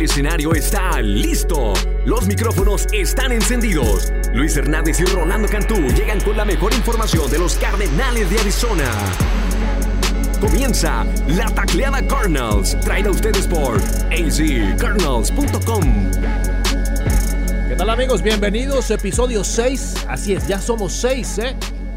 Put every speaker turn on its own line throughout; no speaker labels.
El escenario está listo. Los micrófonos están encendidos. Luis Hernández y Rolando Cantú llegan con la mejor información de los Cardenales de Arizona. Comienza la tacleada Cardinals, traída a ustedes por azcardinals.com.
¿Qué tal amigos? Bienvenidos, episodio 6. Así es, ya somos 6, ¿eh?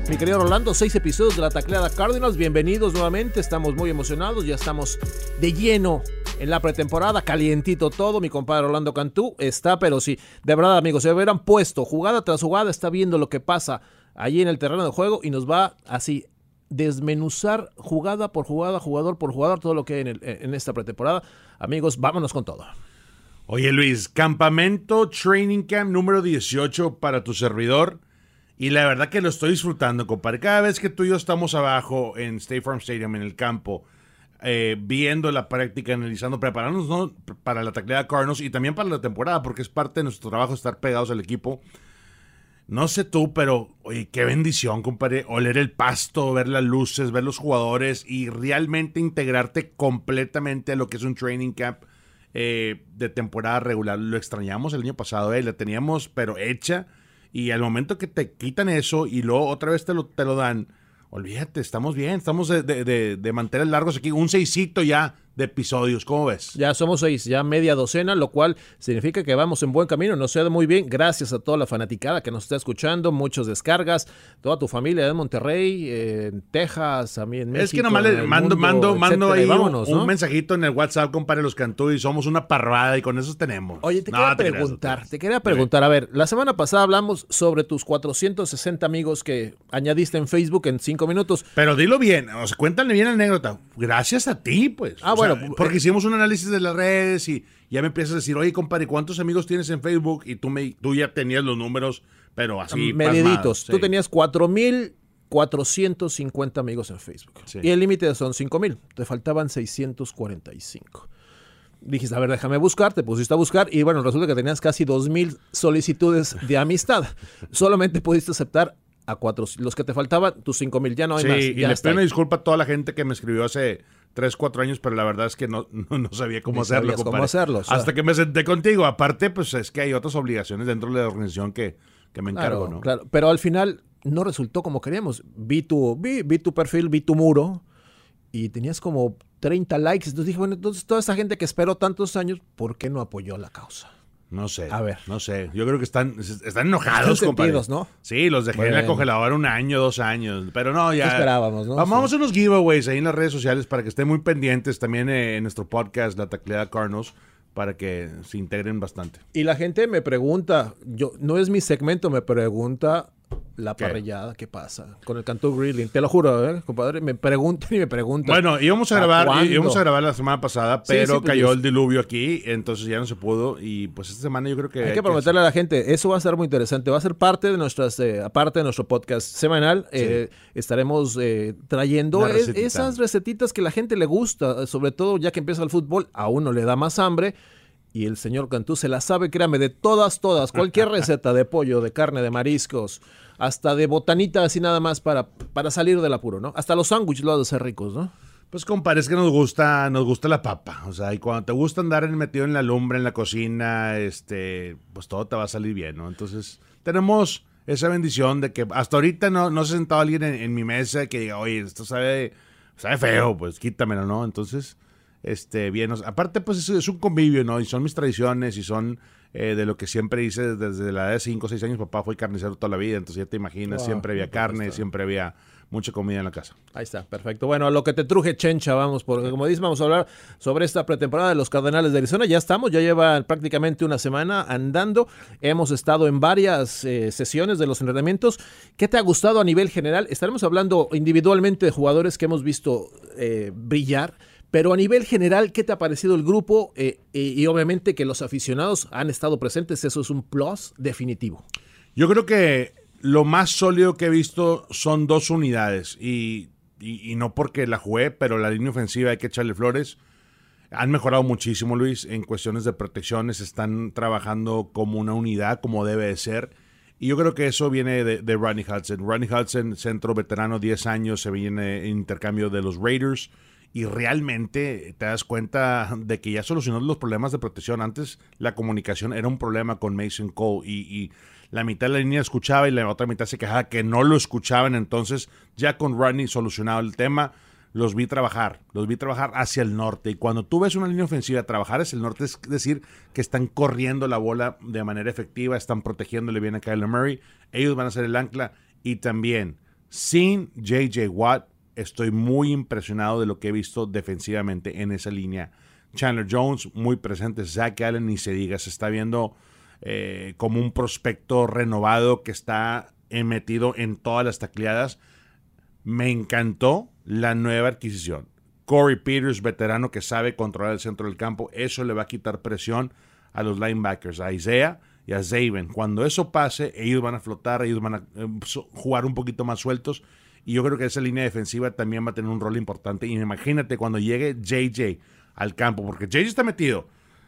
Mi querido Rolando, seis episodios de la tacleada Cardinals. Bienvenidos nuevamente, estamos muy emocionados, ya estamos de lleno en la pretemporada, calientito todo. Mi compadre Rolando Cantú está, pero sí, de verdad amigos, se hubieran puesto jugada tras jugada, está viendo lo que pasa allí en el terreno de juego y nos va así desmenuzar jugada por jugada, jugador por jugador, todo lo que hay en, en esta pretemporada. Amigos, vámonos con todo.
Oye Luis, campamento Training Camp número 18 para tu servidor. Y la verdad que lo estoy disfrutando, compadre. Cada vez que tú y yo estamos abajo en State Farm Stadium, en el campo, eh, viendo la práctica, analizando, preparándonos para la tacleada Cardinals y también para la temporada, porque es parte de nuestro trabajo estar pegados al equipo. No sé tú, pero oye, qué bendición, compadre, oler el pasto, ver las luces, ver los jugadores y realmente integrarte completamente a lo que es un training camp eh, de temporada regular. Lo extrañamos el año pasado, eh, la teníamos, pero hecha y al momento que te quitan eso y luego otra vez te lo, te lo dan, olvídate, estamos bien, estamos de, de, de, mantener largos aquí, un seisito ya de episodios. ¿Cómo ves?
Ya somos seis, ya media docena, lo cual significa que vamos en buen camino. Nos ha muy bien. Gracias a toda la fanaticada que nos está escuchando, muchas descargas, toda tu familia de Monterrey, en Texas, también en México.
Es que nomás le mando, mando, mando ahí un, mensajito en el WhatsApp, compadre, los cantú y somos una parrada y con eso tenemos.
Oye, te quería preguntar, te quería preguntar, a ver, la semana pasada hablamos sobre tus 460 amigos que añadiste en Facebook en cinco minutos.
Pero dilo bien, o sea, cuéntale bien la anécdota. Gracias a ti, pues.
Ah, bueno,
porque eh, hicimos un análisis de las redes y ya me empiezas a decir, oye, compadre, ¿cuántos amigos tienes en Facebook? Y tú, me, tú ya tenías los números, pero así.
Mediditos. Tú tenías 4.450 amigos en Facebook. Y el límite son 5.000. Te faltaban 645. Dijiste, a ver, déjame buscar, te pusiste a buscar y bueno, resulta que tenías casi 2.000 solicitudes de amistad. Solamente pudiste aceptar a cuatro, los que te faltaban, tus 5.000, ya no hay más.
y les pido una disculpa a toda la gente que me escribió hace tres, cuatro años, pero la verdad es que no, no, sabía cómo hacerlo.
Cómo hacerlo
Hasta que me senté contigo. Aparte, pues es que hay otras obligaciones dentro de la organización que, que me encargo, ¿no?
Claro, pero al final no resultó como queríamos. Vi tu, vi, vi tu perfil, vi tu muro y tenías como 30 likes. Entonces dije, bueno, entonces toda esa gente que esperó tantos años, ¿por qué no apoyó la causa?
No sé. A ver. No sé. Yo creo que están, están enojados, compadre. ¿no? Sí, los dejé en la congeladora un año, dos años. Pero no, ya.
esperábamos, ¿no?
Vamos, a unos giveaways ahí en las redes sociales para que estén muy pendientes también eh, en nuestro podcast, La Tacleada Carnos, para que se integren bastante.
Y la gente me pregunta, yo no es mi segmento, me pregunta la parrillada, ¿qué? pasa? Con el canto grilling, te lo juro, ¿eh, compadre, me preguntan y me preguntan.
Bueno, íbamos a grabar, íbamos a grabar la semana pasada, pero pues, cayó el diluvio aquí, entonces ya no se pudo y pues esta semana yo creo que
hay que prometerle a la gente, eso va a ser muy interesante, va a ser parte de nuestras eh, aparte de nuestro podcast semanal, eh, estaremos eh, trayendo esas recetitas que la gente le gusta, sobre todo ya que empieza el fútbol, a uno le da más hambre y el señor Cantú se la sabe, créame, de todas, todas, cualquier receta de pollo, de carne, de mariscos, hasta de botanita así nada más para, para salir del apuro, ¿no? Hasta los sándwiches lo ha de ser ricos, ¿no?
Pues compadre, es que nos gusta, nos gusta la papa. O sea, y cuando te gusta andar metido en la lumbre, en la cocina, este, pues todo te va a salir bien, ¿no? Entonces, tenemos esa bendición de que hasta ahorita no, no se sentado alguien en, mi mesa que diga, oye, esto sabe, sabe feo, pues quítamelo, ¿no? Entonces, este, bien. aparte, pues es, es, un convivio, ¿no? Y son mis tradiciones y son eh, de lo que siempre hice desde la edad de 5 o 6 años. Papá fue carnicero toda la vida, entonces ya te imaginas, ah, siempre había carne, siempre había mucha comida en la casa.
Ahí está, perfecto. Bueno, a lo que te truje Chencha, vamos, porque como dices, vamos a hablar sobre esta pretemporada de los Cardenales de Arizona. Ya estamos, ya lleva prácticamente una semana andando. Hemos estado en varias eh, sesiones de los entrenamientos. ¿Qué te ha gustado a nivel general? Estaremos hablando individualmente de jugadores que hemos visto eh, brillar pero a nivel general, ¿qué te ha parecido el grupo? Eh, y obviamente que los aficionados han estado presentes, eso es un plus definitivo.
Yo creo que lo más sólido que he visto son dos unidades. Y, no porque la jugué, pero la línea ofensiva hay que echarle flores. Han mejorado muchísimo, Luis, en cuestiones de protecciones. Están trabajando como una unidad, como debe de ser. Y yo creo que eso viene de, de Ronnie Hudson. Ronnie Hudson, centro veterano, 10 años, se viene en intercambio de los Raiders y realmente te das cuenta de que ya solucionó los problemas de protección. Antes la comunicación era un problema con Mason Cole y, la mitad de la línea escuchaba y la otra mitad se quejaba que no lo escuchaban. Entonces ya con Rodney solucionado el tema, los vi trabajar, los vi trabajar hacia el norte. Y cuando tú ves una línea ofensiva trabajar hacia el norte, es decir, que están corriendo la bola de manera efectiva, están protegiéndole bien a Kyler Murray. Ellos van a ser el ancla y también sin JJ Watt estoy muy impresionado de lo que he visto defensivamente en esa línea. Chandler Jones, muy presente. Zach Allen, ni se diga, se está viendo eh, como un prospecto renovado que está metido en todas las tacleadas. Me encantó la nueva adquisición. Corey Peters, veterano que sabe controlar el centro del campo, eso le va a quitar presión a los linebackers, a Isaiah y a Zaven. Cuando eso pase, ellos van a flotar, ellos van a eh, jugar un poquito más sueltos y yo creo que esa línea defensiva también va a tener un rol importante. Y imagínate cuando llegue JJ al campo, porque JJ está metido.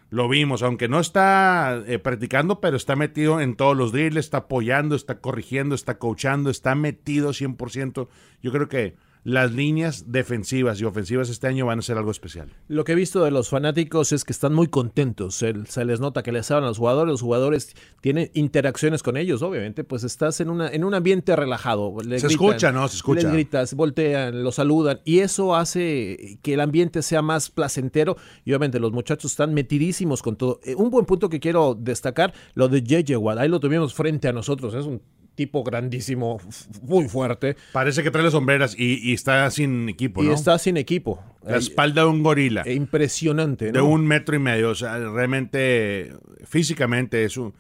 Lo vimos, aunque no está eh, practicando, pero está metido en todos los drills, está apoyando, está corrigiendo, está coachando, está metido 100%. Yo creo que las líneas defensivas y ofensivas este año van a ser algo especial.
Lo que he visto de los fanáticos es que están muy contentos. Se, les nota que les hablan a los jugadores. Los jugadores tienen interacciones con ellos, obviamente. Pues estás en, una, en un ambiente relajado.
se escucha, ¿no? Se escucha.
Les gritas, voltean, los saludan. Y eso hace que el ambiente sea más placentero. Y obviamente los muchachos están metidísimos con todo. Eh, un buen punto que quiero destacar, lo de Watt. Ahí lo tuvimos frente a nosotros. Es un tipo grandísimo, muy fuerte.
Parece que trae las sombreras y, está sin equipo,
¿no? Y está sin equipo.
La espalda de un gorila.
E impresionante, ¿no?
De un metro y medio. O sea, realmente, físicamente es un...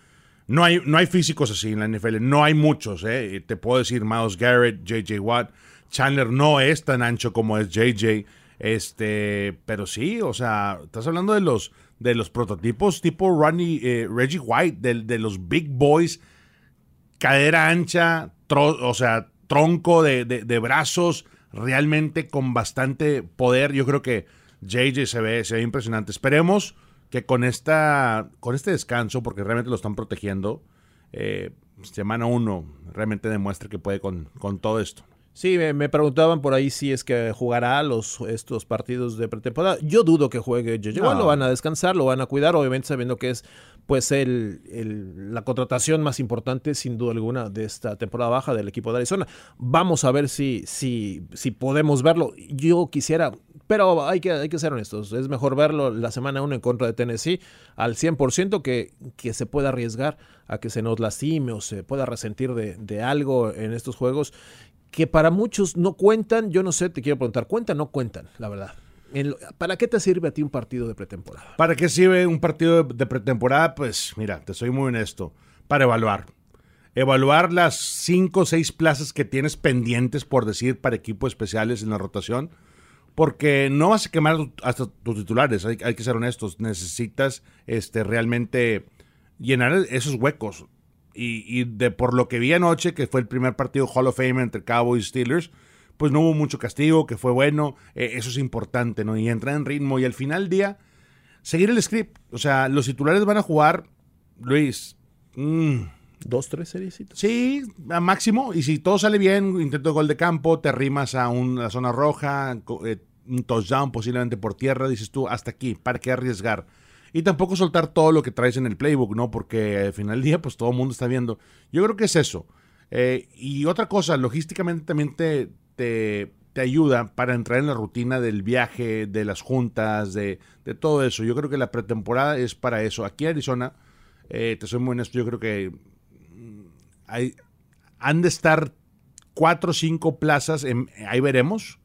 No hay, no hay físicos así en la NFL. No hay muchos, ¿eh? Te puedo decir Miles Garrett, J.J. Watt. Chandler no es tan ancho como es J.J. Este, pero sí, o sea, estás hablando de los, de los prototipos tipo Ronnie, eh, Reggie White, de, de los big boys cadera ancha, o sea, tronco de, brazos, realmente con bastante poder. Yo creo que JJ se ve, se ve impresionante. Esperemos que con, esta, con este descanso, porque realmente lo están protegiendo, eh, semana uno realmente demuestre que puede con, con todo esto.
Sí, me, preguntaban por ahí si es que jugará los, estos partidos de pretemporada. Yo dudo que juegue JJ. lo van a descansar, lo van a cuidar, obviamente sabiendo que es pues el, la contratación más importante, sin duda alguna, de esta temporada baja del equipo de Arizona. Vamos a ver si, si, si podemos verlo. Yo quisiera, pero hay que, hay que ser honestos. Es mejor verlo la semana 1 en contra de Tennessee al 100% que, que se pueda arriesgar a que se nos lastime o se pueda resentir de, de algo en estos juegos que para muchos no cuentan. Yo no sé, te quiero preguntar, ¿cuentan o no cuentan, la verdad? ¿Para qué te sirve a ti un partido de pretemporada?
¿Para qué sirve un partido de pretemporada? Pues mira, te soy muy honesto. Para evaluar. Evaluar las cinco o seis plazas que tienes pendientes, por decir, para equipos especiales en la rotación. Porque no vas a quemar hasta tus titulares, hay, que ser honestos. Necesitas este, realmente llenar esos huecos y, de por lo que vi anoche, que fue el primer partido Hall of Fame entre Cowboys y Steelers, pues no hubo mucho castigo, que fue bueno, eh, eso es importante, ¿no? Y entrar en ritmo y al final del día, seguir el script. O sea, los titulares van a jugar, Luis,
mm, dos, tres series.
Sí, a máximo. Y si todo sale bien, intento de gol de campo, te rimas a una zona roja, eh, un touchdown posiblemente por tierra, dices tú, hasta aquí, ¿para qué arriesgar? Y tampoco soltar todo lo que traes en el playbook, ¿no? Porque al final del día, pues todo el mundo está viendo. Yo creo que es eso. Eh, y otra cosa, logísticamente también te, te, ayuda para entrar en la rutina del viaje, de las juntas, de, todo eso. Yo creo que la pretemporada es para eso. Aquí en Arizona, eh, te soy muy honesto, yo creo que mm, hay, han de estar cuatro o cinco plazas, ahí veremos,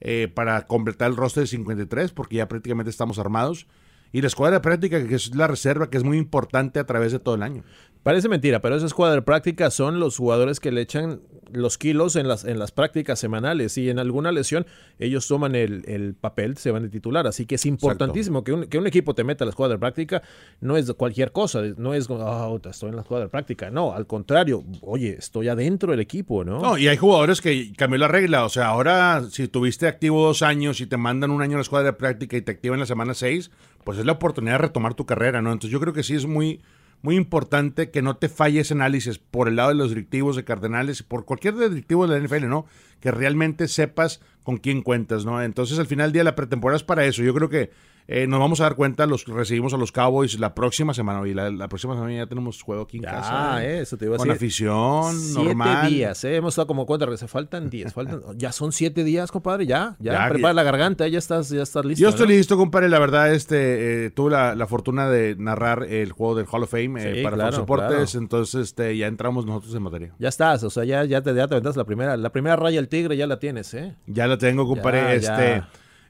eh, para completar el roster de 53, porque ya prácticamente estamos armados y la escuadra de práctica, que es la reserva, que es muy importante a través de todo el año.
Parece mentira, pero esa escuadra de práctica son los jugadores que le echan los kilos en las, en las prácticas semanales y en alguna lesión ellos toman el, papel, se van de titular. Así que es importantísimo que un, que un, equipo te meta a la escuadra de práctica. No es cualquier cosa, no es, oh, estoy en la escuadra de práctica. No, al contrario, oye, estoy adentro del equipo, ¿no?
No, y hay jugadores que cambió la regla. O sea, ahora si tuviste activo dos años y te mandan un año a la escuadra de práctica y te activan la semana seis, pues es la oportunidad de retomar tu carrera, ¿no? Entonces yo creo que sí es muy muy importante que no te falle ese análisis por el lado de los directivos de Cardenales, por cualquier directivo de la NFL, ¿no? Que realmente sepas con quién cuentas, ¿no? Entonces al final del día la pretemporada es para eso. Yo creo que eh, nos vamos a dar cuenta, los recibimos a los Cowboys la próxima semana. Y la, próxima semana ya tenemos juego aquí en casa.
Ah, eso te iba a
decir. Con afición, siete normal.
días, ¿eh? Hemos estado como cuenta, se faltan días. Faltan, ya son siete días, compadre, ya. Ya, prepara la garganta, ya estás, ya estás listo.
Yo estoy listo, compadre. La verdad, este, eh, tuve la, fortuna de narrar el juego del Hall of Fame eh, para los Deportes. Entonces, este, ya entramos nosotros en materia.
Ya estás, o sea, ya, ya, te, ya te la primera, la primera raya del tigre, ya la tienes, ¿eh?
Ya la tengo, compadre. este.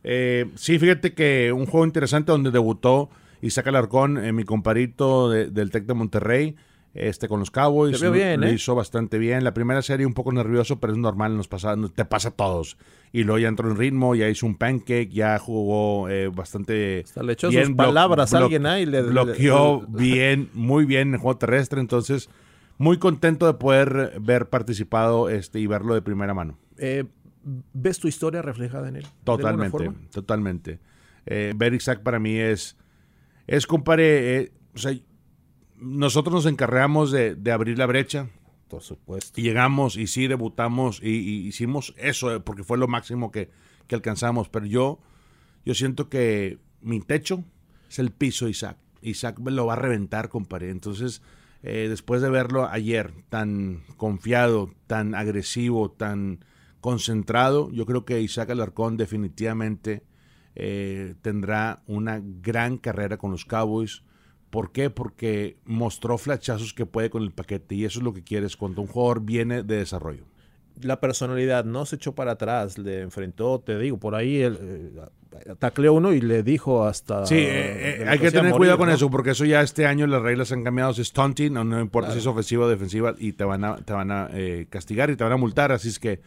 Eh, sí, fíjate que un juego interesante donde debutó Isaac Alarcón, eh, mi comparito del Tec de Monterrey, este con los Cowboys.
Lo, bien,
¿eh? hizo bastante bien. La primera serie un poco nervioso, pero es normal, nos pasa, te pasa a todos. Y luego ya entró en ritmo, ya hizo un pancake, ya jugó eh, bastante
Hasta le echó bien. Sus palabras a alguien ahí. Le,
bloqueó bien, muy bien en el juego terrestre. Entonces, muy contento de poder ver participado este y verlo de primera mano.
Eh, ¿Ves tu historia reflejada en él?
Totalmente, totalmente. Eh, ver Isaac para mí es, es compadre, eh, o sea, nosotros nos encargamos de, abrir la brecha.
Por supuesto.
Y llegamos y sí debutamos y, hicimos eso eh, porque fue lo máximo que, alcanzamos. Pero yo, yo siento que mi techo es el piso de Isaac. Isaac lo va a reventar, compadre. Entonces, después de verlo ayer tan confiado, tan agresivo, tan concentrado. Yo creo que Isaac Alarcón definitivamente eh, tendrá una gran carrera con los Cowboys. ¿Por qué? Porque mostró flachazos que puede con el paquete y eso es lo que quieres cuando un jugador viene de desarrollo.
La personalidad no se echó para atrás, le enfrentó, te digo, por ahí el, eh, tacleó uno y le dijo hasta...
Sí, eh, hay que tener cuidado con eso porque eso ya este año las reglas han cambiado, es taunting, no, no importa si es ofensiva o defensiva y te van a, te van a castigar y te van a multar, así es que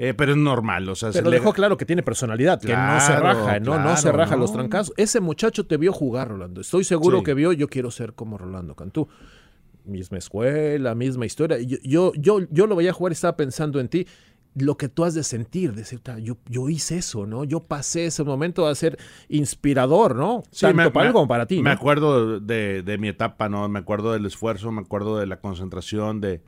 eh, pero es normal, o sea.
Pero dejó claro que tiene personalidad, que no se raja, ¿no? no se raja los trancazos. Ese muchacho te vio jugar, Rolando. Estoy seguro que vio, yo quiero ser como Rolando Cantú. Misma escuela, misma historia. Yo, yo, yo, lo veía jugar y estaba pensando en ti lo que tú has de sentir, decir, yo, yo hice eso, ¿no? Yo pasé ese momento a ser inspirador, ¿no? Tanto para él como para ti.
Me acuerdo de, de, mi etapa, ¿no? Me acuerdo del esfuerzo, me acuerdo de la concentración, de,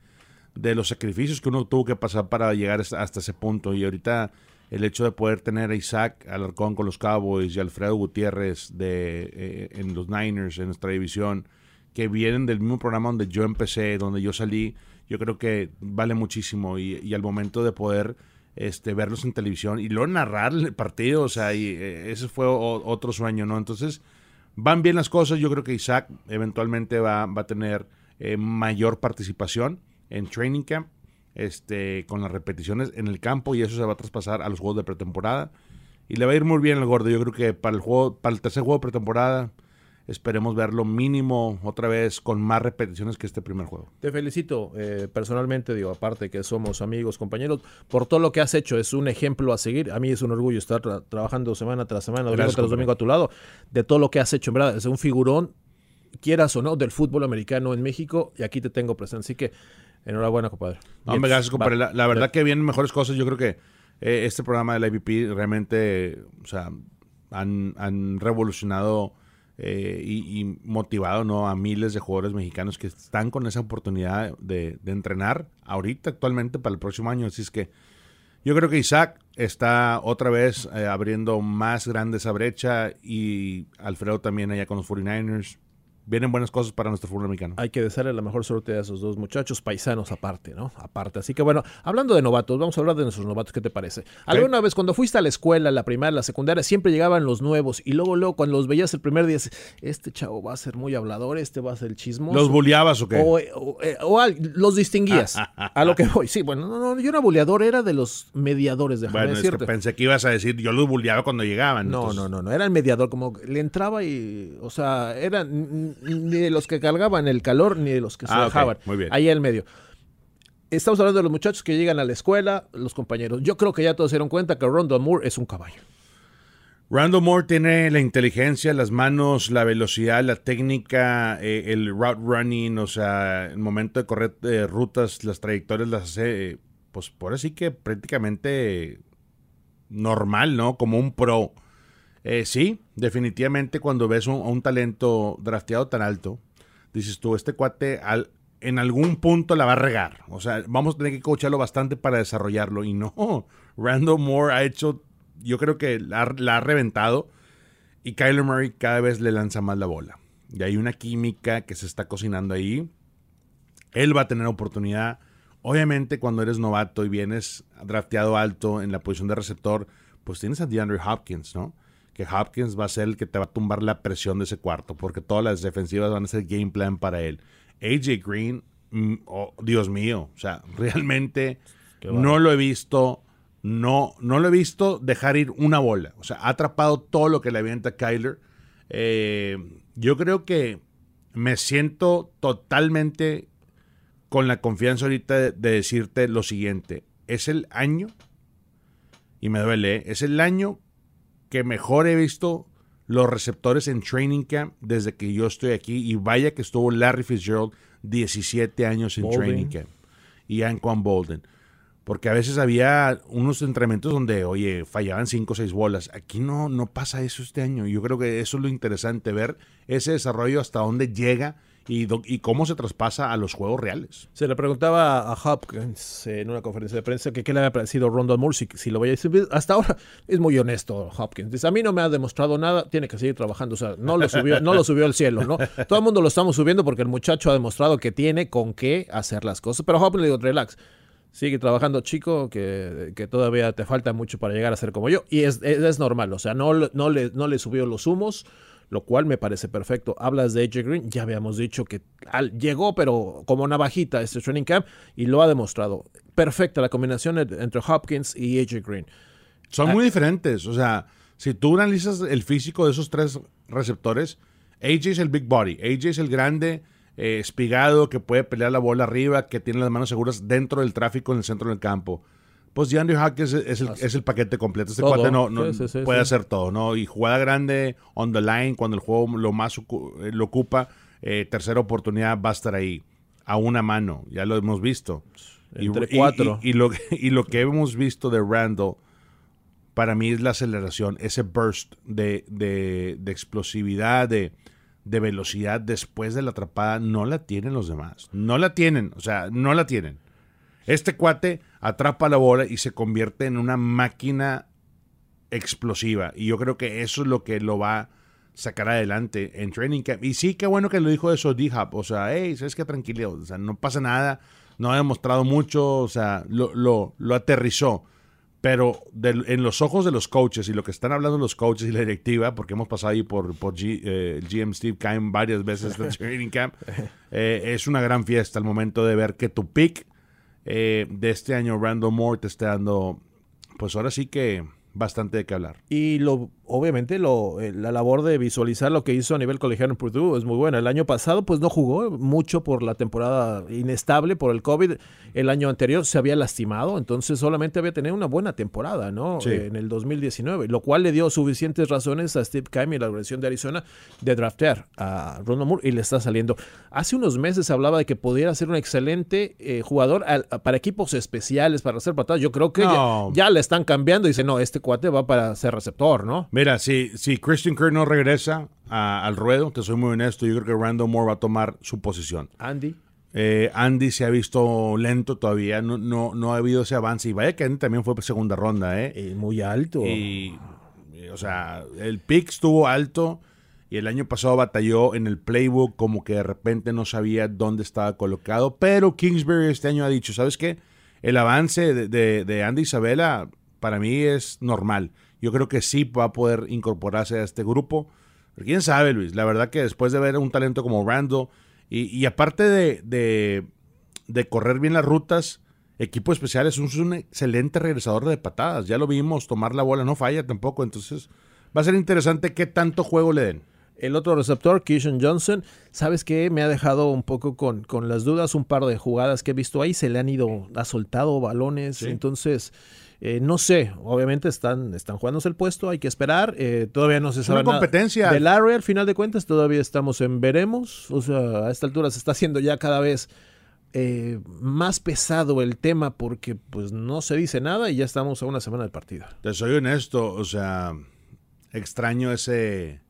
de los sacrificios que uno tuvo que pasar para llegar hasta ese punto. Y ahorita el hecho de poder tener a Isaac Alarcón con los Cowboys y Alfredo Gutiérrez de, eh, en los Niners, en nuestra división, que vienen del mismo programa donde yo empecé, donde yo salí, yo creo que vale muchísimo. Y, al momento de poder este, verlos en televisión y luego narrar el partido, o sea, y, eh, ese fue otro sueño, ¿no? Entonces, van bien las cosas. Yo creo que Isaac eventualmente va, va a tener eh, mayor participación en training camp, este, con las repeticiones en el campo y eso se va a traspasar a los juegos de pretemporada. Y le va a ir muy bien al gordo. Yo creo que para el juego, para el tercer juego de pretemporada, Esperemos verlo mínimo otra vez con más repeticiones que este primer juego.
Te felicito eh, personalmente, digo, aparte que somos amigos, compañeros, por todo lo que has hecho. Es un ejemplo a seguir. A mí es un orgullo estar trabajando semana tras semana, domingo tras domingo a tu lado, de todo lo que has hecho. En verdad, es un figurón, quieras o no, del fútbol americano en México y aquí te tengo presente. Así que Enhorabuena, compadre.
No, me gracias, compadre. La, verdad que vienen mejores cosas. Yo creo que eh, este programa de la IVP realmente, o sea, han, revolucionado eh, y, motivado ¿no? a miles de jugadores mexicanos que están con esa oportunidad de, entrenar ahorita, actualmente, para el próximo año. Así es que yo creo que Isaac está otra vez eh, abriendo más grande esa brecha y Alfredo también allá con los 49ers vienen buenas cosas para nuestro fútbol americano.
Hay que desearle la mejor suerte a esos dos muchachos, paisanos aparte, ¿no? Aparte. Así que bueno, hablando de novatos, vamos a hablar de nuestros novatos, ¿qué te parece? Alguna vez cuando fuiste a la escuela, la primaria, la secundaria, siempre llegaban los nuevos y luego, luego, cuando los veías el primer día, este chavo va a ser muy hablador, este va a ser el chismoso.
¿Los bulleabas o qué?
O, eh, los distinguías, a lo que voy. Sí, bueno, no, no, yo era buleador, era de los mediadores de
Bueno, es que pensé que ibas a decir, yo los bulleaba cuando llegaban.
No, no, no, no, era el mediador, como le entraba y, o sea, era ni de los que cargaban el calor ni de los que se ah, bajaban.
muy bien.
Ahí en medio. Estamos hablando de los muchachos que llegan a la escuela, los compañeros. Yo creo que ya todos se dieron cuenta que Rondo Moore es un caballo.
Rondo Moore tiene la inteligencia, las manos, la velocidad, la técnica, eh, el route running, o sea, el momento de correr eh, rutas, las trayectorias las hace, eh, pues por así que prácticamente normal, ¿no? Como un pro. sí, definitivamente cuando ves a un talento drafteado tan alto, dices tú, este cuate al, en algún punto la va a regar. O sea, vamos a tener que coacharlo bastante para desarrollarlo. Y no, Randall Moore ha hecho yo creo que la, la ha reventado y Kyler Murray cada vez le lanza más la bola. Y hay una química que se está cocinando ahí. Él va a tener oportunidad. Obviamente, cuando eres novato y vienes drafteado alto en la posición de receptor, pues tienes a DeAndre Hopkins, ¿no? Que Hopkins va a ser el que te va a tumbar la presión de ese cuarto, porque todas las defensivas van a ser game plan para él. AJ Green, mm, oh, Dios mío, o sea, realmente no lo he visto, no, no lo he visto dejar ir una bola. O sea, ha atrapado todo lo que le avienta Kyler. Eh, yo creo que me siento totalmente con la confianza ahorita de, de decirte lo siguiente. Es el año, y me duele, ¿eh? es el año que mejor he visto los receptores en training camp desde que yo estoy aquí. Y vaya que estuvo Larry Fitzgerald 17 años en
Bolden.
training camp. Y Anquan Bolden. Porque a veces había unos entrenamientos donde, oye, fallaban 5 o 6 bolas. Aquí no, no pasa eso este año. Yo creo que eso es lo interesante, ver ese desarrollo hasta dónde llega y, cómo se traspasa a los juegos reales.
Se le preguntaba a Hopkins en una conferencia de prensa que qué le había parecido Rondon Moore, si, si lo veía. Dice, Hasta ahora es muy honesto Hopkins. Dice, a mí no me ha demostrado nada, tiene que seguir trabajando. O sea, no lo subió, no lo subió al cielo, ¿no? Todo el mundo lo estamos subiendo porque el muchacho ha demostrado que tiene con qué hacer las cosas. Pero Hopkins le digo, relax. Sigue trabajando, chico, que, que todavía te falta mucho para llegar a ser como yo. Y es, es, es normal, o sea, no, no, le, no le subió los humos, lo cual me parece perfecto. Hablas de AJ Green, ya habíamos dicho que al- llegó, pero como navajita a este training camp y lo ha demostrado. Perfecta la combinación ent- entre Hopkins y AJ Green.
Son
Ah.
muy diferentes. O sea, si tú analizas el físico de esos tres receptores, AJ es el big body. AJ es el grande, eh, espigado, que puede pelear la bola arriba, que tiene las manos seguras dentro del tráfico en el centro del campo. Pues DeAndre Hopkins es, es el, es el paquete completo. Este
Todo.
cuate no, no-
Sí, sí, sí,
puede
sí.
hacer todo, ¿no? Y jugada grande, on the line, cuando el juego lo más eh, lo ocupa, eh, tercera oportunidad va a estar ahí, a una mano. Ya lo hemos visto.
Entre
y-
cuatro.
Y, y lo, y lo que hemos visto de Randall para mí es la aceleración, ese burst de, de- de explosividad, de, de velocidad después de la atrapada, no la tienen los demás. No la tienen, o sea, no la tienen. Este cuate atrapa la bola y se convierte en una máquina explosiva. Y yo creo que eso es lo que lo va a sacar adelante en training camp. Y sí, qué bueno que lo dijo eso D-Hop. O sea, hey, ¿sabes qué? Tranquilo. O sea, no pasa nada. No ha demostrado mucho. O sea, lo, lo, lo aterrizó. Pero en los ojos de los coaches y lo que están hablando los coaches y la directiva, porque hemos pasado ahí por, por G- eh, el GM Steve Kime varias veces en training camp, eh, es una gran fiesta al momento de ver que tu pick eh, de este año, Randall Moore, te esté dando, pues ahora sí que bastante de qué hablar.
Y lo, obviamente lo, eh, la labor de visualizar lo que hizo a nivel colegial en Purdue es muy buena. El año pasado pues no jugó mucho por la temporada inestable por el COVID. El año anterior se había lastimado, entonces solamente había tenido una buena temporada, ¿no?
Sí.
En el 2019, lo cual le dio suficientes razones a Steve Keim y la organización de Arizona de draftear a Ronald Moore y le está saliendo. Hace unos meses se hablaba de que pudiera ser un excelente eh, jugador al- para equipos especiales, para hacer patadas. Yo creo que
No.
ya, ya le están cambiando y dice, no, este cuate va para ser receptor, ¿no?
Mira, si, si Christian Kirk no regresa a- al ruedo, te soy muy honesto, yo creo que Randall Moore va a tomar su posición.
Andy.
Eh, Andy se ha visto lento todavía, no, no, no ha habido ese avance. Y vaya que Andy también fue segunda ronda, ¿eh?
eh, muy alto.
Y, y, o sea, el pick estuvo alto y el año pasado batalló en el playbook como que de repente no sabía dónde estaba colocado. Pero Kingsbury este año ha dicho, ¿sabes qué? El avance de, de- de Andy Isabela para mí es normal. Yo creo que sí va a poder incorporarse a este grupo. Pero quién sabe, Luis. La verdad que después de ver un talento como Randall y, y aparte de, de- de correr bien las rutas, equipo especial es un, es un excelente regresador de patadas. Ya lo vimos, tomar la bola no falla tampoco. Entonces va a ser interesante qué tanto juego le den.
El otro receptor, Keyshawn Johnson, ¿sabes qué? Me ha dejado un poco con, con las dudas. Un par de jugadas que he visto ahí se le han ido, ha soltado balones. Entonces, eh, no sé. Obviamente están, están jugándose el puesto, hay que esperar. Eh, todavía no se sabe
una
nada
competencia.
Del área, al final de cuentas, todavía estamos en veremos. O sea, a esta altura se está haciendo ya cada vez eh, más pesado el tema porque pues no se dice nada y ya estamos a una semana del partido.
Te soy honesto, o sea, extraño ese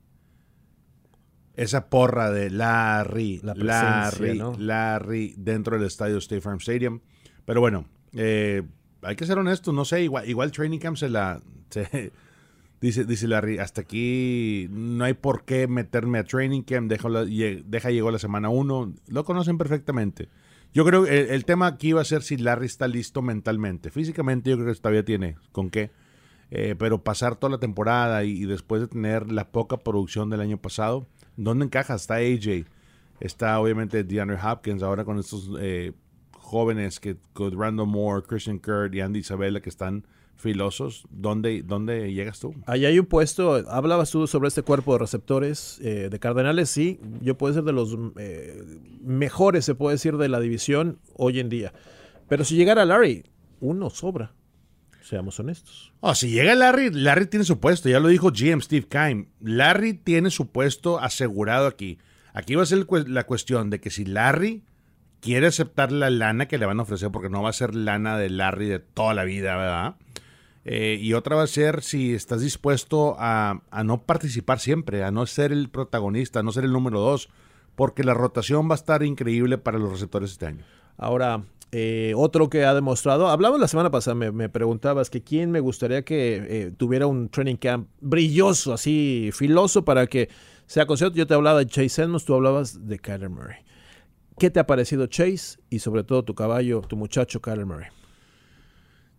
esa porra de Larry,
La
Larry,
¿no?
Larry dentro del estadio State Farm Stadium. Pero bueno, eh, hay que ser honestos, no sé, igual, Training Camp se la... dice, dice Larry, hasta aquí no hay por qué meterme a Training Camp, deja, deja llegó la semana 1, lo conocen perfectamente. Yo creo que el, tema aquí va a ser si Larry está listo mentalmente. Físicamente yo creo que todavía tiene con qué. Eh, pero pasar toda la temporada y, después de tener la poca producción del año pasado, ¿dónde encaja? Está AJ, está obviamente DeAndre Hopkins, ahora con estos eh, jóvenes que con Randall Moore, Christian Kirk y Andy Isabella que están filosos, ¿dónde, ¿dónde llegas tú?
Ahí hay un puesto, hablabas tú sobre este cuerpo de receptores eh, de Cardenales, sí, yo puedo ser de los eh, mejores, se puede decir, de la división hoy en día. Pero si llegara Larry, uno sobra. Seamos honestos.
Oh, si llega Larry, Larry tiene su puesto, ya lo dijo GM Steve Kime. Larry tiene su puesto asegurado aquí. Aquí va a ser la cuestión de que si Larry quiere aceptar la lana que le van a ofrecer, porque no va a ser lana de Larry de toda la vida, ¿verdad? Eh, y otra va a ser si estás dispuesto a, no participar siempre, a no ser el protagonista, a no ser el número dos, porque la rotación va a estar increíble para los receptores este año.
Ahora, eh, otro que ha demostrado, hablamos la semana pasada, me, preguntabas que quién me gustaría que eh, tuviera un training camp brilloso, así filoso para que sea conocido. Yo te hablaba de Chase Edmonds, tú hablabas de Kyler Murray. ¿Qué te ha parecido Chase y sobre todo tu caballo, tu muchacho Kyler Murray?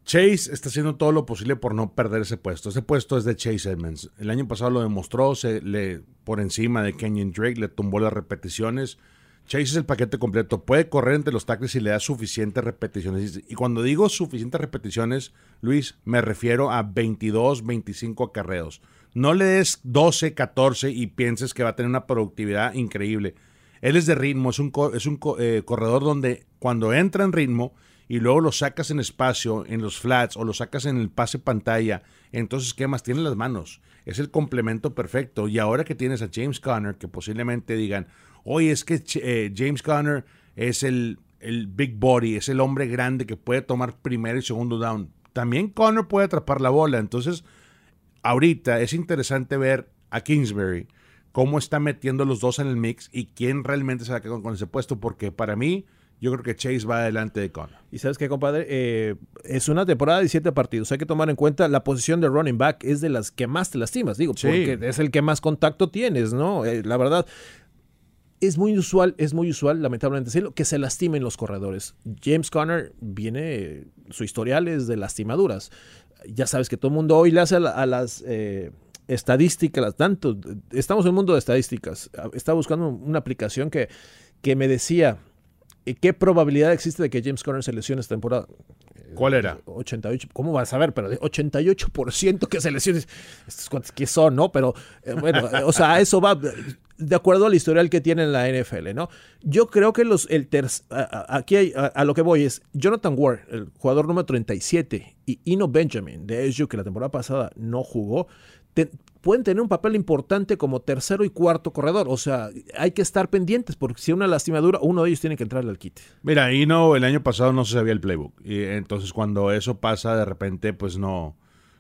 Chase está haciendo todo lo posible por no perder ese puesto. Ese puesto es de Chase Edmonds. El año pasado lo demostró, se le por encima de Kenyon Drake, le tumbó las repeticiones. Chase es el paquete completo. Puede correr entre los tackles y le da suficientes repeticiones. Y cuando digo suficientes repeticiones, Luis, me refiero a 22, 25 acarreos. No le des 12, 14 y pienses que va a tener una productividad increíble. Él es de ritmo, es un, es un eh, corredor donde cuando entra en ritmo y luego lo sacas en espacio, en los flats, o lo sacas en el pase pantalla, entonces, ¿qué más? Tiene las manos. Es el complemento perfecto. Y ahora que tienes a James Conner, que posiblemente digan, oye, es que eh, James Conner es el, el big body, es el hombre grande que puede tomar primero y segundo down. También Conner puede atrapar la bola. Entonces, ahorita es interesante ver a Kingsbury cómo está metiendo los dos en el mix y quién realmente se va a quedar con ese puesto, porque para mí yo creo que Chase va adelante de Conner.
Y sabes qué, compadre, eh, es una temporada de siete partidos. Hay que tomar en cuenta la posición de running back es de las que más te lastimas, digo, porque es el que más contacto tienes, ¿no? Eh, la verdad, es muy usual, es muy usual, lamentablemente decirlo, que se lastimen los corredores. James Conner viene, su historial es de lastimaduras. Ya sabes que todo el mundo hoy le hace a, las eh, estadísticas, tanto, estamos en un mundo de estadísticas. Estaba buscando una aplicación que, que me decía, ¿Qué probabilidad existe de que James Conner se lesione esta temporada?
¿Cuál era?
88, ¿cómo vas a ver? Pero 88% que se lesione. Estos cuantos que son, ¿no? Pero eh, bueno, eh, o sea, eso va de acuerdo al historial que tiene en la NFL, ¿no? Yo creo que los, el aquí hay, a, lo que voy es Jonathan Ward, el jugador número 37, y Ino Benjamin de SU, que la temporada pasada no jugó, pueden tener un papel importante como tercero y cuarto corredor. O sea, hay que estar pendientes porque si una lastimadura, uno de ellos tiene que entrarle al kit.
Mira, y no, el año pasado no se sabía el playbook. Y entonces cuando eso pasa, de repente, pues no,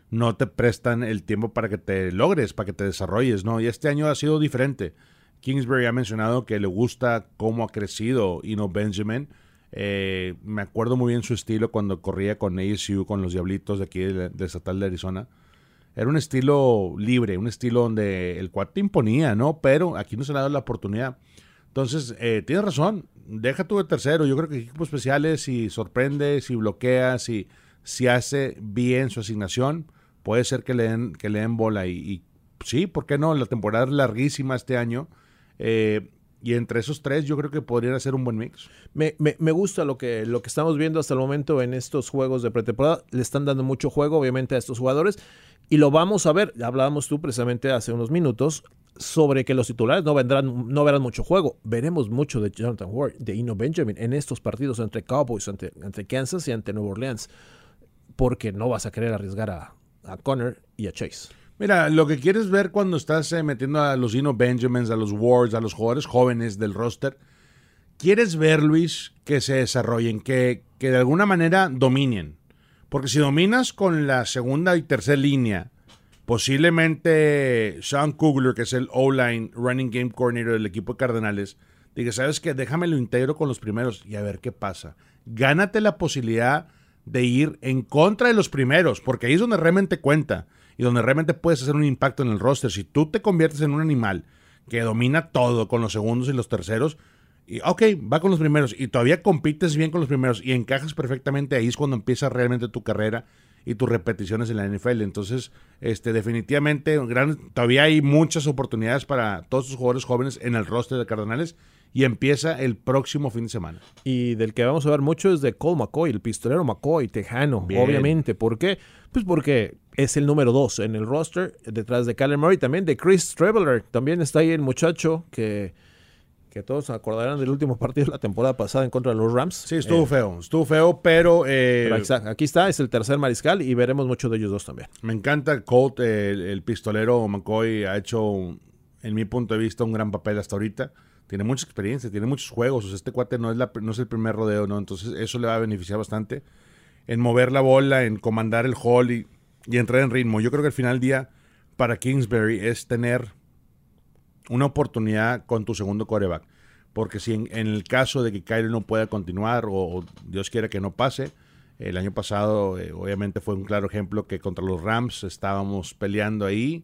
no te prestan el tiempo para que te logres, para que te desarrolles, ¿no? Y este año ha sido diferente. Kingsbury ha mencionado que le gusta cómo ha crecido Ino Benjamin. Eh, me acuerdo muy bien su estilo cuando corría con ASU, con los Diablitos de aquí del de Estatal de Arizona era un estilo libre, un estilo donde el cuate imponía, ¿no? Pero aquí no se le ha dado la oportunidad. Entonces, eh, tienes razón, deja tú de tercero. Yo creo que equipos especiales, si sorprende, si bloquea, si, si hace bien su asignación, puede ser que le den, que le den bola. Y, sí, ¿por qué no? La temporada es larguísima este año. Eh, y entre esos tres yo creo que podrían ser un buen mix.
Me, me, gusta lo que, lo que estamos viendo hasta el momento en estos juegos de pretemporada. Le están dando mucho juego, obviamente, a estos jugadores. Y lo vamos a ver, hablábamos tú precisamente hace unos minutos sobre que los titulares no vendrán, no verán mucho juego. Veremos mucho de Jonathan Ward, de Ino Benjamin en estos partidos entre Cowboys, entre, Kansas y ante Nueva Orleans. Porque no vas a querer arriesgar a, a Connor y a Chase.
Mira, lo que quieres ver cuando estás eh, metiendo a los Ino Benjamins, a los Wards, a los jugadores jóvenes del roster, quieres ver, Luis, que se desarrollen, que, que de alguna manera dominen. Porque si dominas con la segunda y tercera línea, posiblemente Sean Kugler, que es el O-line running game coordinator del equipo de Cardenales, diga, ¿sabes qué? Déjame lo integro con los primeros y a ver qué pasa. Gánate la posibilidad de ir en contra de los primeros, porque ahí es donde realmente cuenta y donde realmente puedes hacer un impacto en el roster. Si tú te conviertes en un animal que domina todo con los segundos y los terceros, y ok, va con los primeros y todavía compites bien con los primeros y encajas perfectamente, ahí es cuando empieza realmente tu carrera y tus repeticiones en la NFL. Entonces, este, definitivamente, gran, todavía hay muchas oportunidades para todos los jugadores jóvenes en el roster de Cardenales y empieza el próximo fin de semana.
Y del que vamos a ver mucho es de Cole McCoy, el pistolero McCoy, tejano, obviamente. ¿Por qué? Pues porque es el número dos en el roster, detrás de Kyler Murray, también de Chris Traveler. También está ahí el muchacho que que todos acordarán del último partido de la temporada pasada en contra de los Rams.
Sí, estuvo eh, feo, estuvo feo, pero...
Eh, aquí está, es el tercer mariscal y veremos mucho de ellos dos también.
Me encanta Colt, el, pistolero McCoy ha hecho, en mi punto de vista, un gran papel hasta ahorita. Tiene mucha experiencia, tiene muchos juegos, o sea, este cuate no es, la, no es el primer rodeo, ¿no? Entonces eso le va a beneficiar bastante en mover la bola, en comandar el hall y, y entrar en ritmo. Yo creo que al final del día, para Kingsbury es tener una oportunidad con tu segundo coreback. Porque si en, el caso de que Kyler no pueda continuar o, Dios quiera que no pase, el año pasado eh, obviamente fue un claro ejemplo que contra los Rams estábamos peleando ahí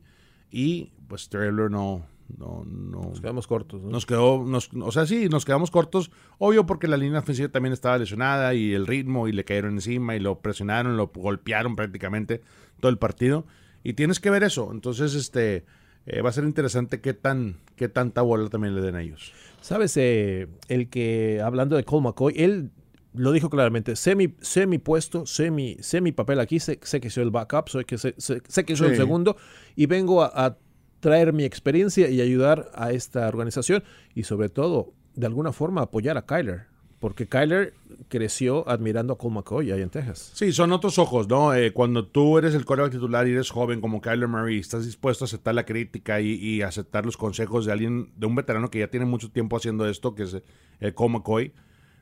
y pues Taylor no, no, no,
nos quedamos cortos.
Nos quedó, nos, o sea, sí, nos quedamos cortos, obvio porque la línea ofensiva también estaba lesionada y el ritmo y le cayeron encima y lo presionaron, lo golpearon prácticamente todo el partido y tienes que ver eso. Entonces, este, eh, va a ser interesante qué, tan, qué tanta bola también le den a ellos.
Sabes, eh, el que, hablando de Cole McCoy, él lo dijo claramente, sé mi, sé mi puesto, sé mi, sé mi papel aquí, sé, que soy el backup, sé que, sé, que soy el segundo y vengo a, traer mi experiencia y ayudar a esta organización y sobre todo, de alguna forma, apoyar a Kyler. Porque Kyler creció admirando a Cole McCoy ahí en Texas.
Sí, son otros ojos, ¿no? Eh, cuando tú eres el coreback titular y eres joven como Kyler Murray, estás dispuesto a aceptar la crítica y, aceptar los consejos de alguien, de un veterano que ya tiene mucho tiempo haciendo esto, que es eh, Cole McCoy.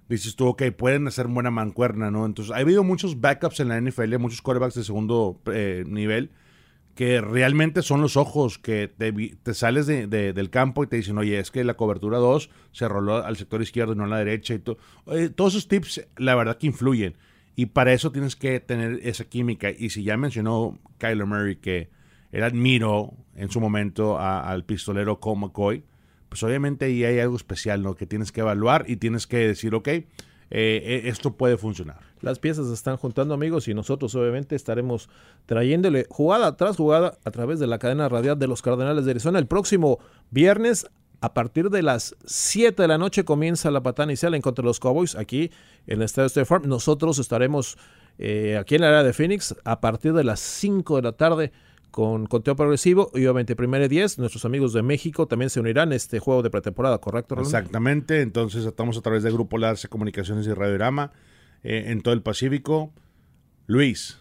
Dices tú, ok, pueden hacer buena mancuerna, ¿no? Entonces, ha habido muchos backups en la NFL, muchos corebacks de segundo eh, nivel que realmente son los ojos que te, sales de, del campo y te dicen, oye, es que la cobertura 2 se roló al sector izquierdo y no a la derecha. Y todo. todos esos tips, la verdad que influyen. Y para eso tienes que tener esa química. Y si ya mencionó Kyler Murray que él admiro en su momento al pistolero Cole McCoy, pues obviamente ahí hay algo especial, ¿no? Que tienes que evaluar y tienes que decir, ok, eh, eh, esto puede funcionar.
Las piezas se están juntando amigos y nosotros obviamente estaremos trayéndole jugada tras jugada a través de la cadena radial de los Cardenales de Arizona. El próximo viernes a partir de las 7 de la noche comienza la patada inicial en contra de los Cowboys aquí en el Estadio State Farm. Nosotros estaremos eh, aquí en la área de Phoenix a partir de las 5 de la tarde con conteo progresivo y obviamente primero y 10. Nuestros amigos de México también se unirán a este juego de pretemporada, ¿correcto?
Exactamente, entonces estamos a través del Grupo Larce Comunicaciones y Radiorama eh, en todo el Pacífico. Luis,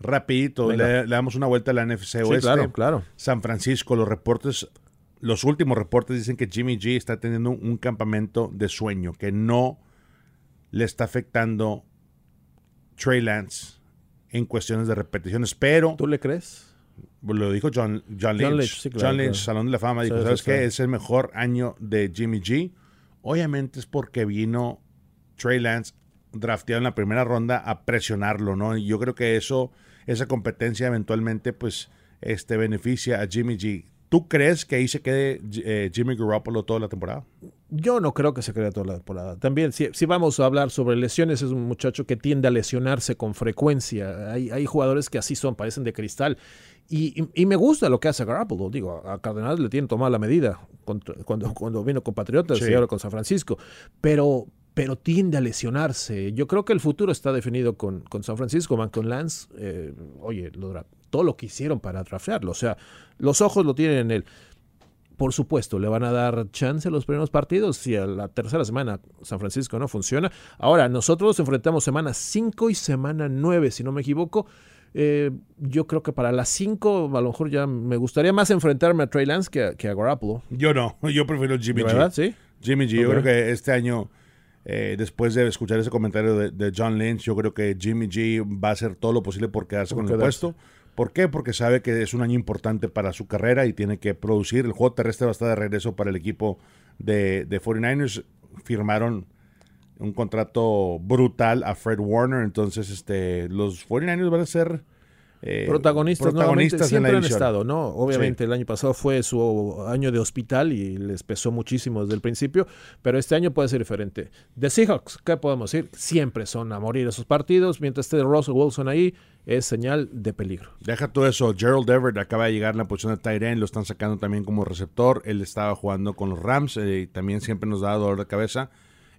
rapidito, le, damos una vuelta a la NFC Oeste.
claro, claro.
San Francisco, los reportes, los últimos reportes dicen que Jimmy G está teniendo un campamento de sueño, que no le está afectando Trey Lance en cuestiones de repeticiones, pero...
¿Tú le crees?
Lo dijo John, John Lynch. John Lynch, Salón de la Fama, dijo, ¿sabes qué? Es el mejor año de Jimmy G. Obviamente es porque vino Trey Lance drafteado en la primera ronda a presionarlo, ¿no? Y yo creo que eso, esa competencia eventualmente, pues, este, beneficia a Jimmy G. ¿Tú crees que ahí se quede eh, Jimmy Garoppolo toda la temporada?
Yo no creo que se quede toda la temporada. También, si, si, vamos a hablar sobre lesiones, es un muchacho que tiende a lesionarse con frecuencia. Hay, hay jugadores que así son, parecen de cristal. Y, me gusta lo que hace Garoppolo. Digo, a Cardenal le tienen tomada la medida cuando, cuando vino con Patriotas y ahora con San Francisco. Pero, pero tiende a lesionarse. Yo creo que el futuro está definido con, con San Francisco, man, con Lance. Eh, oye, todo lo que hicieron para draftearlo. O sea, los ojos lo tienen en él. Por supuesto, le van a dar chance a los primeros partidos si a la tercera semana San Francisco no funciona. Ahora, nosotros enfrentamos semana 5 y semana 9, si no me equivoco. Eh, yo creo que para las 5 a lo mejor ya me gustaría más enfrentarme a Trey Lance que a, que Garoppolo.
Yo no, yo prefiero Jimmy G.
¿Sí?
Jimmy G, yo creo que este año, eh, después de escuchar ese comentario de, John Lynch, yo creo que Jimmy G va a hacer todo lo posible por quedarse con el puesto. ¿Por qué? Porque sabe que es un año importante para su carrera y tiene que producir. El juego terrestre va a estar de regreso para el equipo de, de 49ers. Firmaron un contrato brutal a Fred Warner. Entonces, este, los 49ers van a ser
eh, protagonistas, protagonistas siempre han estado, ¿no? Obviamente el año pasado fue su año de hospital y les pesó muchísimo desde el principio, pero este año puede ser diferente. De Seahawks, ¿qué podemos decir? Siempre son a morir esos partidos, mientras esté Russell Wilson ahí, es señal de peligro.
Deja todo eso, Gerald Everett acaba de llegar en la posición de Tyrion, lo están sacando también como receptor, él estaba jugando con los Rams eh, y también siempre nos da dolor de cabeza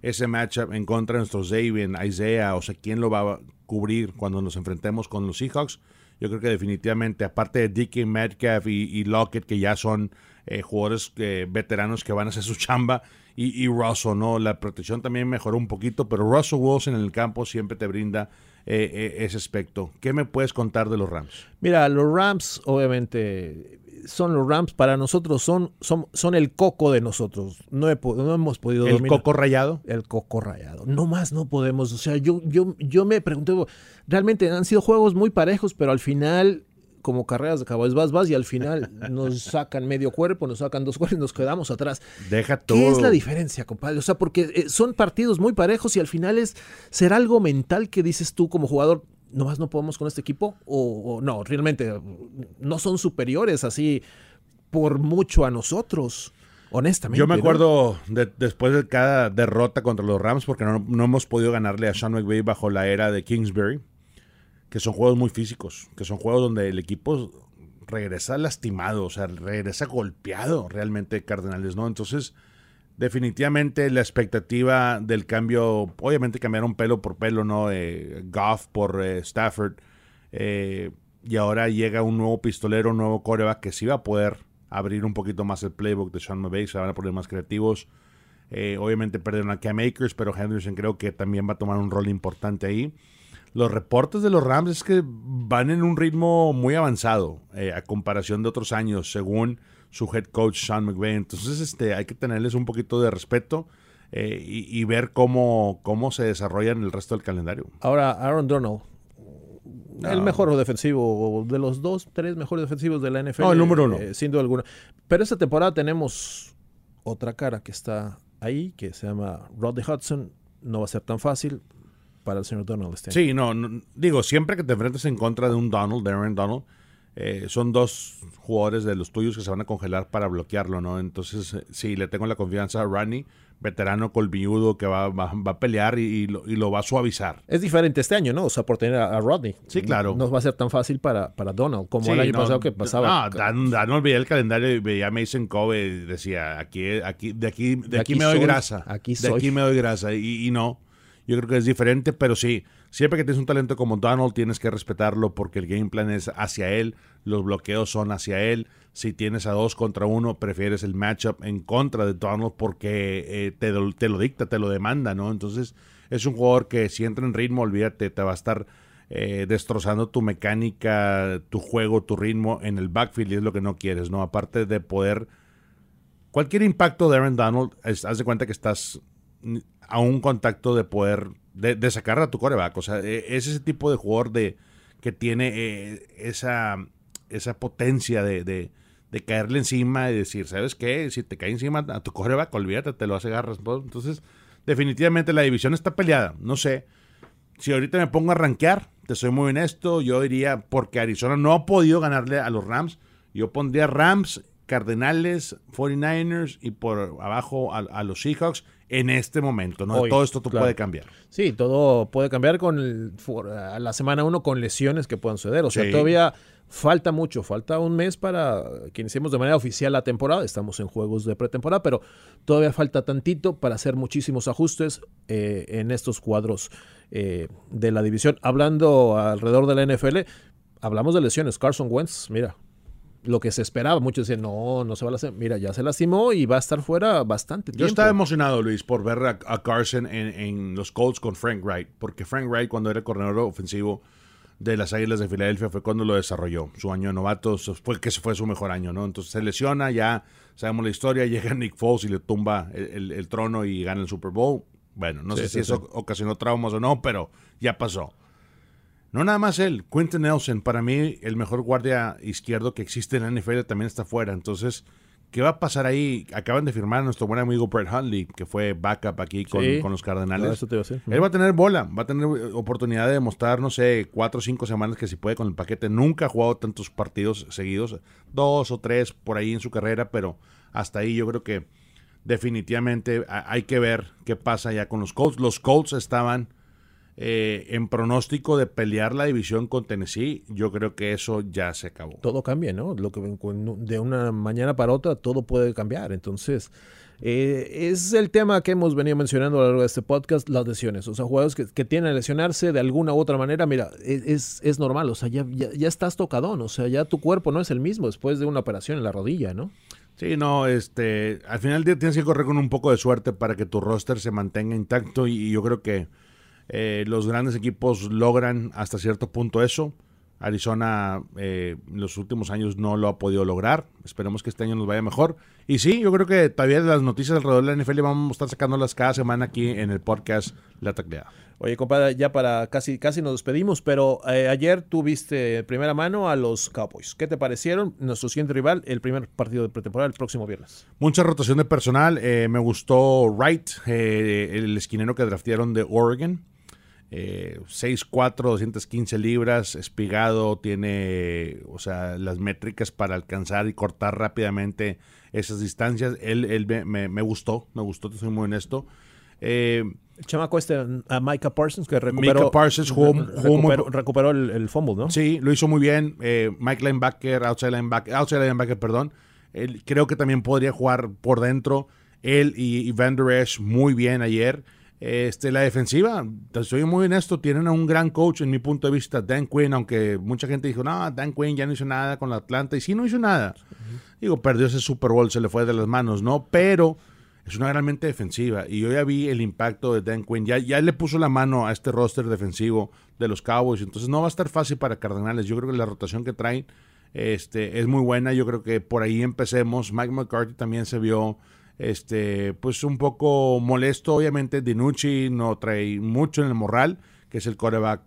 ese matchup en contra de nuestros Xavier, Isaiah, o sea, quién lo va a cubrir cuando nos enfrentemos con los Seahawks. Yo creo que definitivamente, aparte de Dickie Metcalf y, Lockett, que ya son eh, jugadores eh, veteranos que van a hacer su chamba, y, Russell, ¿no? La protección también mejoró un poquito, pero Russell Wilson en el campo siempre te brinda eh, ese aspecto. ¿Qué me puedes contar de los Rams?
Mira, los Rams, obviamente, son los Rams, para nosotros son, son, son el coco de nosotros. No, no hemos podido
¿El coco rayado?
El coco rayado. No más no podemos. O sea, yo, yo, yo me pregunté, realmente han sido juegos muy parejos, pero al final como carreras de caballos vas, vas y al final nos sacan medio cuerpo, nos sacan dos cuerpos y nos quedamos atrás.
Deja todo.
¿Qué es la diferencia, compadre? O sea, porque eh, son partidos muy parejos y al final es ser algo mental que dices tú como jugador, nomás no podemos con este equipo o, no, realmente no son superiores así por mucho a nosotros. Honestamente.
Yo me acuerdo después de cada derrota contra los Rams, porque no, no, hemos podido ganarle a Sean McVay bajo la era de Kingsbury, que son juegos muy físicos, que son juegos donde el equipo regresa lastimado, o sea, regresa golpeado realmente Cardenales, ¿no? Entonces, definitivamente la expectativa del cambio, obviamente cambiaron pelo por pelo, ¿no? Eh, Goff por eh, Stafford. Eh, y ahora llega un nuevo pistolero, un nuevo coreback que sí va a poder abrir un poquito más el playbook de Sean McVay, se van a poner más creativos. obviamente perdieron a Cam Akers, pero Henderson creo que también va a tomar un rol importante ahí. Los reportes de los Rams es que van en un ritmo muy avanzado a comparación de otros años, según su head coach Sean McVay. Entonces este, hay que tenerles un poquito de respeto eh, y, ver cómo, cómo se desarrollan el resto del calendario.
Ahora, Aaron Donald, el mejor defensivo, de los dos, tres mejores defensivos de la NFL.
No, el número uno.
Eh, sin duda alguna. Pero esta temporada tenemos otra cara que está ahí, que se llama Rodney Hudson. No va a ser tan fácil para el señor Donald este
Sí, no, digo, siempre que te enfrentes en contra de un Donald, de Aaron Donald, eh, son dos jugadores de los tuyos que se van a congelar para bloquearlo, ¿no? Entonces, eh, sí, le tengo la confianza a Rani, veterano colmilludo que va, va, a pelear y, lo, va a suavizar.
Es diferente este año, ¿no? O sea, por tener a, Rodney.
Sí, claro.
No va a ser tan fácil para, para Donald como el año pasado que pasaba.
No, Dan, veía el calendario y veía a Mason Cove y decía, aquí, aquí, de aquí, de, aquí, me doy grasa.
Aquí
De aquí me doy grasa. y no, yo creo que es diferente, pero sí, siempre que tienes un talento como Donald tienes que respetarlo porque el game plan es hacia él, los bloqueos son hacia él. Si tienes a dos contra uno, prefieres el matchup en contra de Donald porque eh, te, lo dicta, te lo demanda, ¿no? Entonces es un jugador que si entra en ritmo, olvídate, te va a estar eh, destrozando tu mecánica, tu juego, tu ritmo en el backfield y es lo que no quieres, ¿no? Aparte de poder... Cualquier impacto de Aaron Donald, haz de cuenta que estás a un contacto de poder, de, sacar a tu coreback. O sea, e, es ese tipo de jugador de, que tiene eh, esa, esa potencia de, de, caerle encima y decir, ¿sabes qué? Si te cae encima a tu coreback, olvídate, te lo hace garras. Entonces, definitivamente la división está peleada. No sé. Si ahorita me pongo a rankear, te soy muy honesto, yo diría, porque Arizona no ha podido ganarle a los Rams, yo pondría Rams, Cardenales, 49ers y por abajo a los Seahawks en este momento, ¿no? todo esto puede cambiar.
Sí, todo puede cambiar con la semana uno con lesiones que puedan suceder. O sea, todavía falta mucho, falta un mes para que iniciemos de manera oficial la temporada. Estamos en juegos de pretemporada, pero todavía falta tantito para hacer muchísimos ajustes eh, en estos cuadros eh, de la división. Hablando alrededor de la NFL, hablamos de lesiones. Carson Wentz, mira, lo que se esperaba. Muchos decían, no, no se va a lastimar. Mira, ya se lastimó y va a estar fuera bastante tiempo.
Yo estaba emocionado, Luis, por ver a, Carson en, los Colts con Frank Wright, porque Frank Wright, cuando era corredor ofensivo de las Águilas de Filadelfia, fue cuando lo desarrolló. Su año de novato fue que fue su mejor año, ¿no? Entonces se lesiona, ya sabemos la historia, llega Nick Foles y le tumba el, trono y gana el Super Bowl. Bueno, no sé si eso ocasionó traumas o no, pero ya pasó. No nada más él, Quentin Nelson, para mí el mejor guardia izquierdo que existe en la NFL también está fuera. Entonces, ¿qué va a pasar ahí? Acaban de firmar a nuestro buen amigo Brett Hundley, que fue backup aquí con,
Sí.
con los Cardenales.
Eso te iba a decir.
Él va a tener bola, va a tener oportunidad de demostrar, no sé, cuatro o cinco semanas que si puede con el paquete. Nunca ha jugado tantos partidos seguidos, dos o tres por ahí en su carrera, pero hasta ahí yo creo que definitivamente ha- hay que ver qué pasa ya con los Colts. Los Colts estaban eh, en pronóstico de pelear la división con Tennessee. Yo creo que eso ya se acabó.
todo cambia, ¿no? Lo que de una mañana para otra todo puede cambiar. Entonces, eh, es el tema que hemos venido mencionando a lo largo de este podcast, las lesiones. O sea, jugadores que, que tienen a lesionarse de alguna u otra manera, mira, es, es, es normal. O sea, ya, ya, ya estás tocadón. O sea, ya tu cuerpo no es el mismo después de una operación en la rodilla, ¿no?
Sí, no, este, al final del día tienes que correr con un poco de suerte para que tu roster se mantenga intacto y, y yo creo que eh, los grandes equipos logran hasta cierto punto eso. Arizona eh, en los últimos años no lo ha podido lograr. Esperemos que este año nos vaya mejor. Y sí, yo creo que todavía las noticias alrededor de la NFL vamos a estar sacándolas cada semana aquí en el podcast La Tacleada.
Oye, compadre, ya para casi, casi nos despedimos, pero eh, ayer tú viste de primera mano a los Cowboys. ¿Qué te parecieron? Nuestro siguiente rival, el primer partido de pretemporada el próximo viernes.
Mucha rotación de personal. eh, me gustó Wright, el esquinero que draftearon de Oregon. Eh, 6'4, 215 libras, espigado, tiene, o sea, las métricas para alcanzar y cortar rápidamente esas distancias. Él, él me, me- gustó, me gustó, te soy muy honesto. Eh,
El chamaco este, a Micah Parsons, que recuperó,
Micah Parsons jugó-
re-
jugó muy-
recuperó, recuperó el, el fumble, ¿no?
Sí, lo hizo muy bien. Eh, Mike Linebacker, outside linebacker, outside linebacker, perdón. Él, creo que también podría jugar por dentro. Él y, y Van Der Esch muy bien ayer. Este, la defensiva, te soy muy honesto, tienen a un gran coach en mi punto de vista, Dan Quinn, aunque mucha gente dijo, no, Dan Quinn ya no hizo nada con la Atlanta, y sí no hizo nada. Digo, perdió ese Super Bowl, se le fue de las manos, ¿no? Pero es una gran mente defensiva y yo ya vi el impacto de Dan Quinn. Ya, ya le puso la mano a este roster defensivo de los Cowboys. Entonces no va a estar fácil para Cardenales. Yo creo que la rotación que traen este, es muy buena. Yo creo que por ahí empecemos. Mike McCarthy también se vio este, pues un poco molesto. Obviamente Dinucci no trae mucho en el morral, que es el coreback,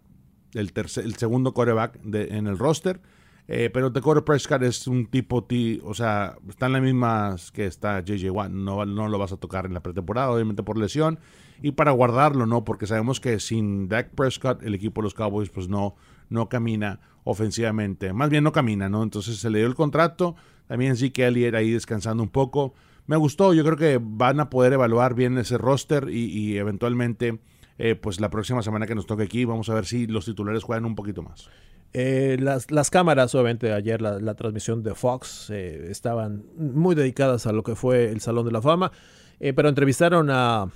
el, tercer, el segundo coreback de, en el roster. Eh, pero Dakota Prescott es un tipo, ti- o sea, están las mismas que está JJ Watt. No, no lo vas a tocar en la pretemporada, obviamente por lesión. Y para guardarlo, ¿no? Porque sabemos que sin Dak Prescott, el equipo de los Cowboys, pues no, no camina ofensivamente. Más bien no camina, ¿no? Entonces se le dio el contrato. También Zeke Elliott ahí descansando un poco. Me gustó, yo creo que van a poder evaluar bien ese roster y, eventualmente, eh, pues la próxima semana que nos toque aquí, vamos a ver si los titulares juegan un poquito más.
Eh, las, las cámaras, obviamente, ayer la, la transmisión de Fox eh, estaban muy dedicadas a lo que fue el Salón de la Fama, eh, pero entrevistaron a,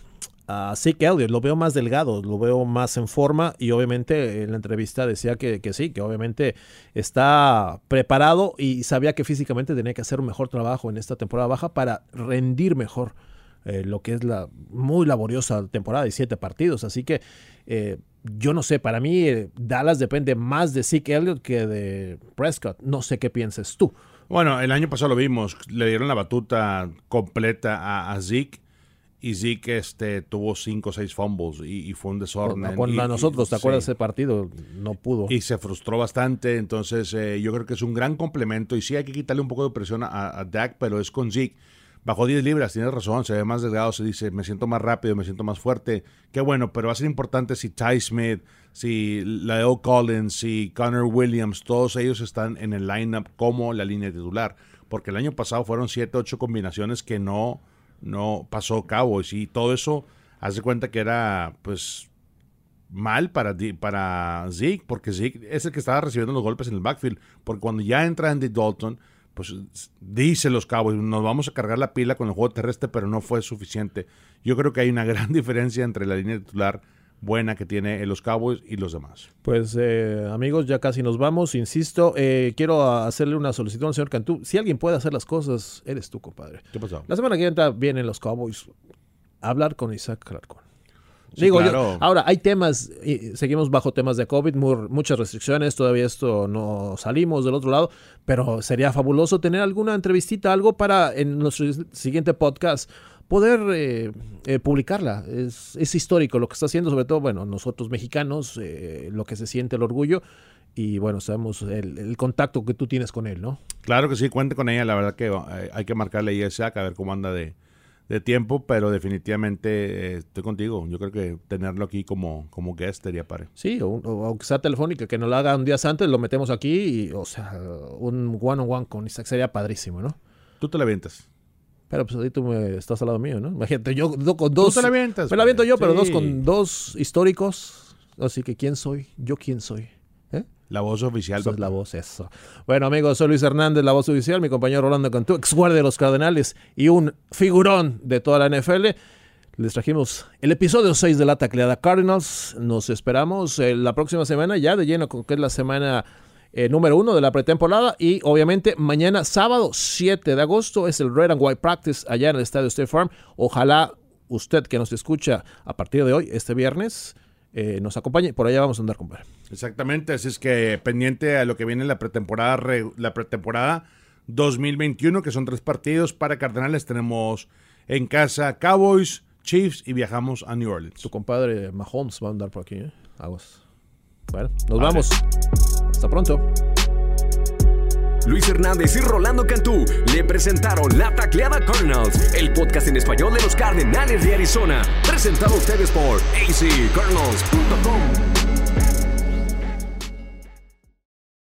a Zeke Elliott, lo veo más delgado, lo veo más en forma y obviamente en la entrevista decía que, sí, que obviamente está preparado y sabía que físicamente tenía que hacer un mejor trabajo en esta temporada baja para rendir mejor. eh, lo que es la muy laboriosa temporada de siete partidos. Así que eh, yo no sé, para mí eh, Dallas depende más de Zeke Elliott que de Prescott. No sé qué pienses tú.
Bueno, el año pasado lo vimos, le dieron la batuta completa a, a Zeke y Zeke este, tuvo cinco o seis fumbles y, y fue un desorden.
Con
Y-
a
y-
nosotros, ¿te
sí.
acuerdas de ese partido? No pudo.
Y se frustró bastante, entonces eh, yo creo que es un gran complemento y sí hay que quitarle un poco de presión a, a Dak, pero es con Zeke. Bajó 10 libras, tienes razón, se ve más delgado, se dice, me siento más rápido, me siento más fuerte. Qué bueno, pero va a ser importante si Ty Smith, si Leo Collins, si Connor Williams, todos ellos están en el lineup como la línea titular. Porque el año pasado fueron 7, 8 combinaciones que no, no pasó Cowboys y todo eso, haz de cuenta que era, pues, mal para, para porque Zeke es el que estaba recibiendo los golpes en el backfield. Porque cuando ya entra Andy Dalton, pues dice los Cowboys, nos vamos a cargar la pila con el juego terrestre, pero no fue suficiente. Yo creo que hay una gran diferencia entre la línea titular buena que tiene los Cowboys y los demás.
Pues eh, amigos, ya casi nos vamos. Insisto, eh, quiero hacerle una solicitud al señor Cantú. Si alguien puede hacer las cosas, eres tú, compadre.
¿Qué pasó?
La semana que entra vienen los Cowboys a hablar con Isaac Clarkon.
Sí,
Digo, yo-
claro.
ahora hay temas, y seguimos bajo temas de COVID, mu- muchas restricciones, todavía esto no salimos del otro lado, pero sería fabuloso tener alguna entrevistita, algo para en nuestro siguiente podcast poder eh, eh, publicarla. Es, es histórico lo que está haciendo, sobre todo, bueno, nosotros mexicanos, eh, lo que se siente el orgullo. y bueno, sabemos el, contacto que tú tienes con él, ¿no?
Claro que sí, cuente con ella. La verdad que eh, hay que marcarle a Isaac a ver cómo anda de, tiempo, pero definitivamente eh, estoy contigo. Yo creo que tenerlo aquí como, como guest sería para.
Sí, o, aunque sea telefónica, que nos lo haga un día antes, lo metemos aquí y, o sea, un one-on-one con Isaac sería padrísimo, ¿no?
Tú te la avientas.
Pero pues ahí tú me estás al lado mío, ¿no? Imagínate, yo con dos.
Tú te la avientas.
Me la aviento yo, pero dos con dos históricos. Así que, ¿quién soy? ¿Yo quién soy?
La voz oficial.
es la voz, eso. Bueno, amigos, soy Luis Hernández, la voz oficial, mi compañero Rolando Cantú, ex guardia de los Cardenales y un figurón de toda la NFL. Les trajimos el episodio 6 de la tacleada Cardinals. Nos esperamos eh, la próxima semana, ya de lleno, que es la semana eh, número uno de la pretemporada. Y obviamente mañana, sábado 7 de agosto, es el Red and White Practice allá en el estadio State Farm. Ojalá usted que nos escucha a partir de hoy, este viernes, eh, nos acompañe. Por allá vamos a andar, compadre.
Exactamente, así es que pendiente a lo que viene la pretemporada, la pretemporada 2021, que son tres partidos para Cardenales. Tenemos en casa Cowboys, Chiefs y viajamos a New Orleans.
Tu compadre Mahomes va a andar por aquí, ¿eh? Aguas. Bueno, nos vamos. Hasta pronto.
Luis Hernández y Rolando Cantú le presentaron La Tacleada Cardinals, el podcast en español de los Cardenales de Arizona, presentado a ustedes por accardinals.com.